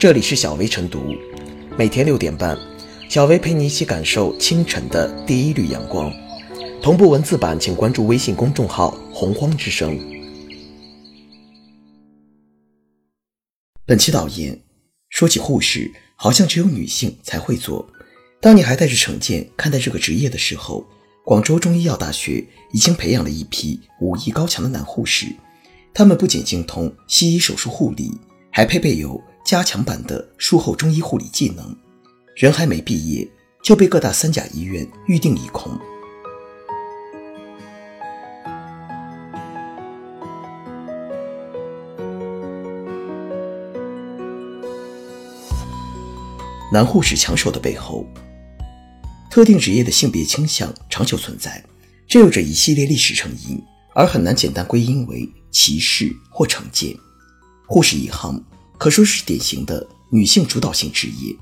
这里是小薇晨读，每天六点半，小薇陪你一起感受清晨的第一缕阳光。同步文字版，请关注微信公众号“洪荒之声”。本期导言：说起护士，好像只有女性才会做。当你还带着成见看待这个职业的时候，广州中医药大学已经培养了一批武艺高强的男护士，他们不仅精通西医手术护理，还配备有加强版的术后中医护理技能。人还没毕业，就被各大三甲医院预定一空。男护士抢手的背后。特定职业的性别倾向长久存在，这有着一系列历史成因，而很难简单归因为歧视或成见。护士一行可说是典型的女性主导性职业，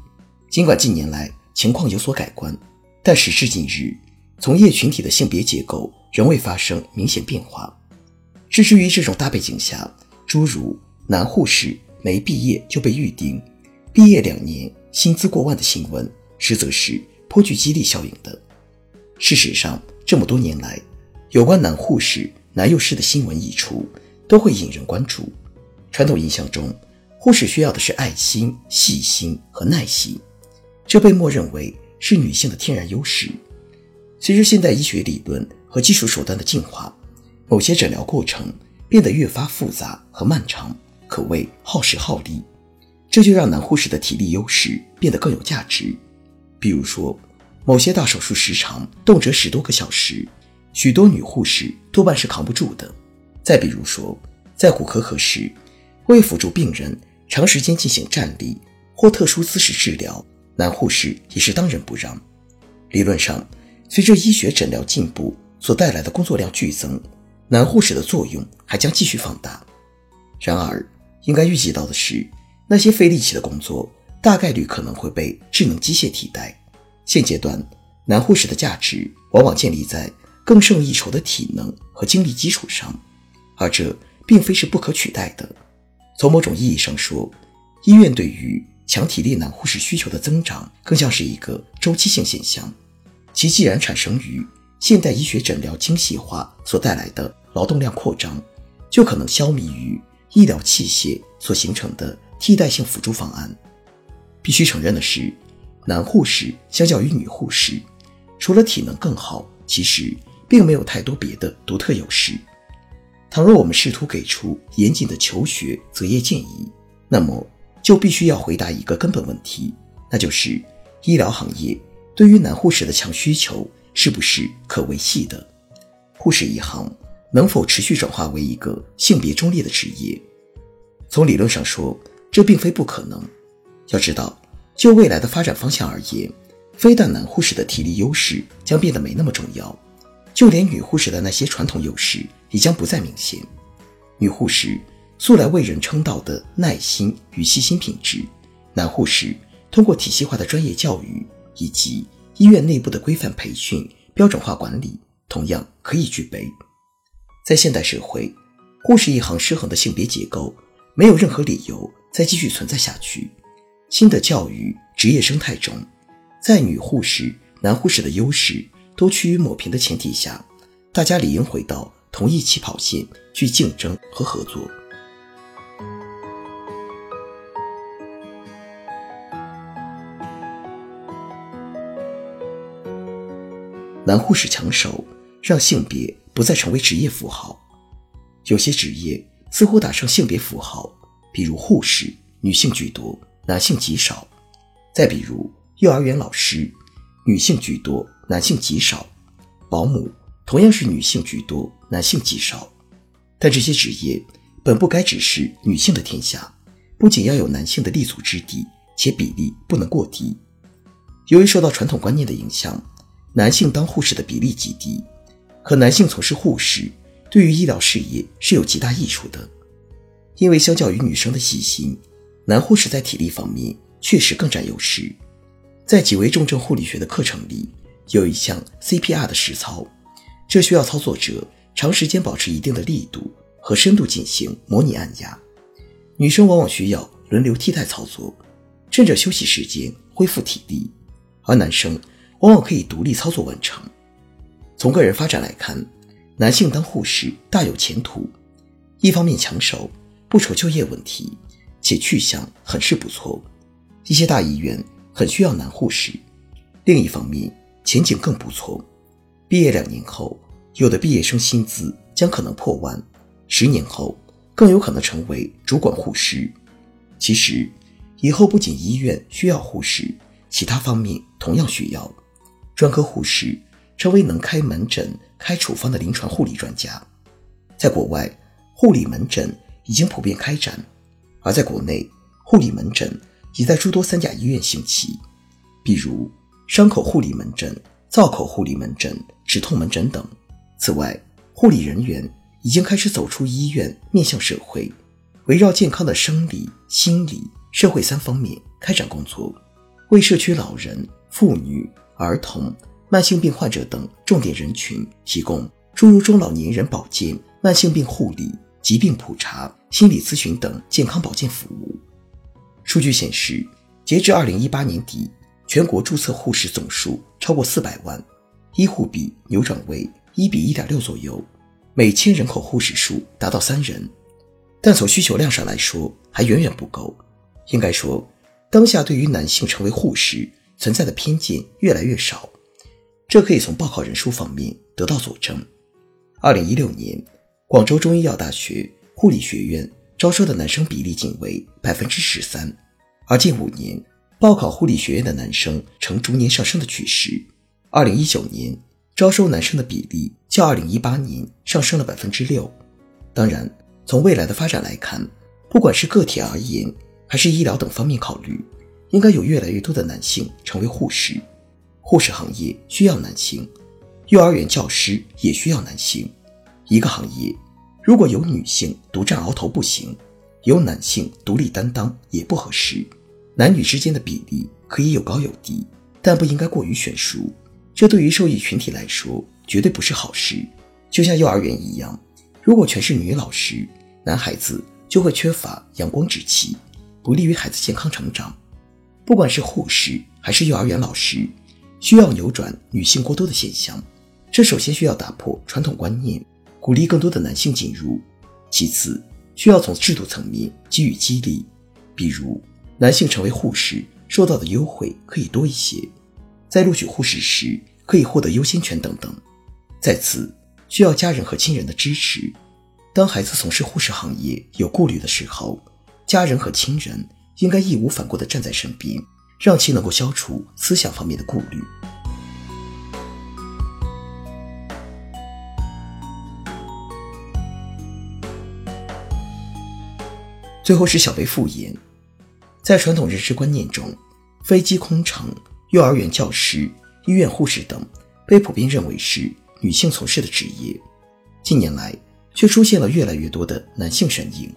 尽管近年来情况有所改观，但时至今日，从业群体的性别结构仍未发生明显变化。置之于这种大背景下，诸如男护士没毕业就被预定，毕业两年薪资过万的新闻，实则是。颇具激励效应的。事实上，这么多年来，有关男护士、男幼师的新闻一出，都会引人关注。传统印象中，护士需要的是爱心、细心和耐心，这被默认为是女性的天然优势。随着现代医学理论和技术手段的进化，某些诊疗过程变得越发复杂和漫长，可谓耗时耗力，这就让男护士的体力优势变得更有价值。比如说，某些大手术时长动辄十多个小时，许多女护士多半是扛不住的。再比如说，在骨科科室，为辅助病人长时间进行站立或特殊姿势治疗，男护士也是当仁不让。理论上，随着医学诊疗进步所带来的工作量剧增，男护士的作用还将继续放大。然而，应该预计到的是，那些费力气的工作。大概率可能会被智能机械替代。现阶段，男护士的价值往往建立在更胜一筹的体能和精力基础上，而这并非是不可取代的。从某种意义上说，医院对于强体力男护士需求的增长，更像是一个周期性现象。其既然产生于现代医学诊疗精细化所带来的劳动量扩张，就可能消弭于医疗器械所形成的替代性辅助方案。必须承认的是，男护士相较于女护士，除了体能更好，其实并没有太多别的独特优势。倘若我们试图给出严谨的求学择业建议，那么就必须要回答一个根本问题，那就是医疗行业对于男护士的强需求是不是可维系的？护士一行能否持续转化为一个性别中立的职业？从理论上说，这并非不可能。要知道，就未来的发展方向而言，非但男护士的体力优势将变得没那么重要，就连女护士的那些传统优势也将不再明显。女护士素来为人称道的耐心与细心品质，男护士通过体系化的专业教育以及医院内部的规范培训、标准化管理，同样可以具备。在现代社会，护士一行失衡的性别结构，没有任何理由再继续存在下去。新的教育职业生态中，在女护士、男护士的优势都趋于抹平的前提下，大家理应回到同一起跑线去竞争和合作。男护士抢手，让性别不再成为职业符号。有些职业似乎打上性别符号，比如护士，女性居多。男性极少，再比如幼儿园老师，女性居多，男性极少；保姆同样是女性居多，男性极少。但这些职业本不该只是女性的天下，不仅要有男性的立足之地，且比例不能过低。由于受到传统观念的影响，男性当护士的比例极低，可男性从事护士对于医疗事业是有极大益处的，因为相较于女生的细心。男护士在体力方面确实更占优势，在几位重症护理学的课程里，有一项 CPR 的实操，这需要操作者长时间保持一定的力度和深度进行模拟按压。女生往往需要轮流替代操作，趁着休息时间恢复体力，而男生往往可以独立操作完成。从个人发展来看，男性当护士大有前途。一方面抢手，不愁就业问题，且去向很是不错。一些大医院很需要男护士。另一方面，前景更不错。毕业两年后，有的毕业生薪资将可能破万，十年后更有可能成为主管护士。其实，以后不仅医院需要护士，其他方面同样需要专科护士。成为能开门诊、开处方的临床护理专家，在国外，护理门诊已经普遍开展；而在国内，护理门诊已在诸多三甲医院兴起，比如伤口护理门诊、造口护理门诊、止痛门诊等。此外，护理人员已经开始走出医院，面向社会，围绕健康的生理、心理、社会三方面开展工作，为社区老人、妇女、儿童。慢性病患者等重点人群提供诸如中老年人保健、慢性病护理、疾病普查、心理咨询等健康保健服务。数据显示，截至二零一八年底，全国注册护士总数超过四百万，医护比扭转为一比一点六左右，每千人口护士数达到三人。但从需求量上来说，还远远不够。应该说，当下对于男性成为护士存在的偏见越来越少。这可以从报考人数方面得到佐证。二零一六年，广州中医药大学护理学院招收的男生比例仅为百分之十三，而近五年报考护理学院的男生呈逐年上升的趋势。二零一九年招收男生的比例较二零一八年上升了百分之六。当然，从未来的发展来看，不管是个体而言，还是医疗等方面考虑，应该有越来越多的男性成为护士。护士行业需要男性，幼儿园教师也需要男性。一个行业如果有女性独占鳌头不行，有男性独立担当也不合适。男女之间的比例可以有高有低，但不应该过于悬殊。这对于受益群体来说绝对不是好事。就像幼儿园一样，如果全是女老师，男孩子就会缺乏阳光之气，不利于孩子健康成长。不管是护士还是幼儿园老师。需要扭转女性过多的现象，这首先需要打破传统观念，鼓励更多的男性进入；其次，需要从制度层面给予激励，比如男性成为护士受到的优惠可以多一些，在录取护士时可以获得优先权等等。再次，需要家人和亲人的支持。当孩子从事护士行业有顾虑的时候，家人和亲人应该义无反顾地站在身边。让其能够消除思想方面的顾虑。最后是小贝复言，在传统认知观念中，飞机空乘、幼儿园教师、医院护士等被普遍认为是女性从事的职业，近年来却出现了越来越多的男性身影。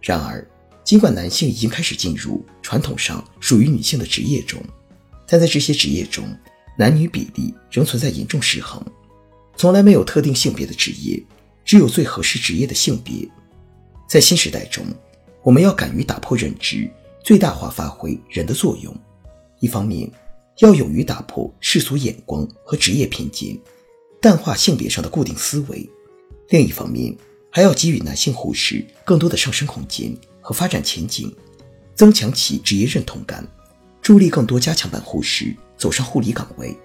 然而，尽管男性已经开始进入传统上属于女性的职业中，但在这些职业中，男女比例仍存在严重失衡。从来没有特定性别的职业，只有最合适职业的性别。在新时代中，我们要敢于打破认知，最大化发挥人的作用。一方面，要勇于打破世俗眼光和职业偏见，淡化性别上的固定思维；另一方面，还要给予男性护士更多的上升空间。和发展前景，增强其职业认同感，助力更多加强版护士走上护理岗位。